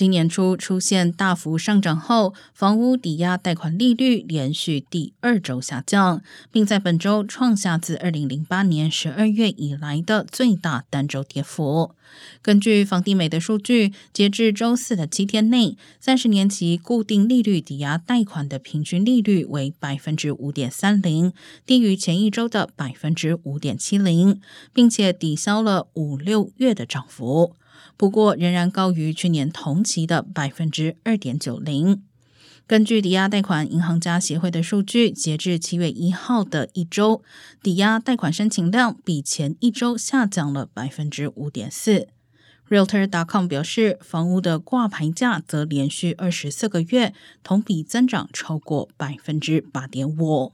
今年初出现大幅上涨后，房屋抵押贷款利率连续第二周下降，并在本周创下自二零零八年十二月以来的最大单周跌幅。根据房地美的数据，截至周四的七天内，三十年期固定利率抵押贷款的平均利率为百分之五点三零，低于前一周的百分之五点七零，并且抵消了五六月的涨幅。不过，仍然高于去年同期的百分之二点九零。根据抵押贷款银行家协会的数据，截至七月一号的一周，抵押贷款申请量比前一周下降了百分之五点四。Realtor.com 表示，房屋的挂牌价则连续二十四个月同比增长超过百分之八点五。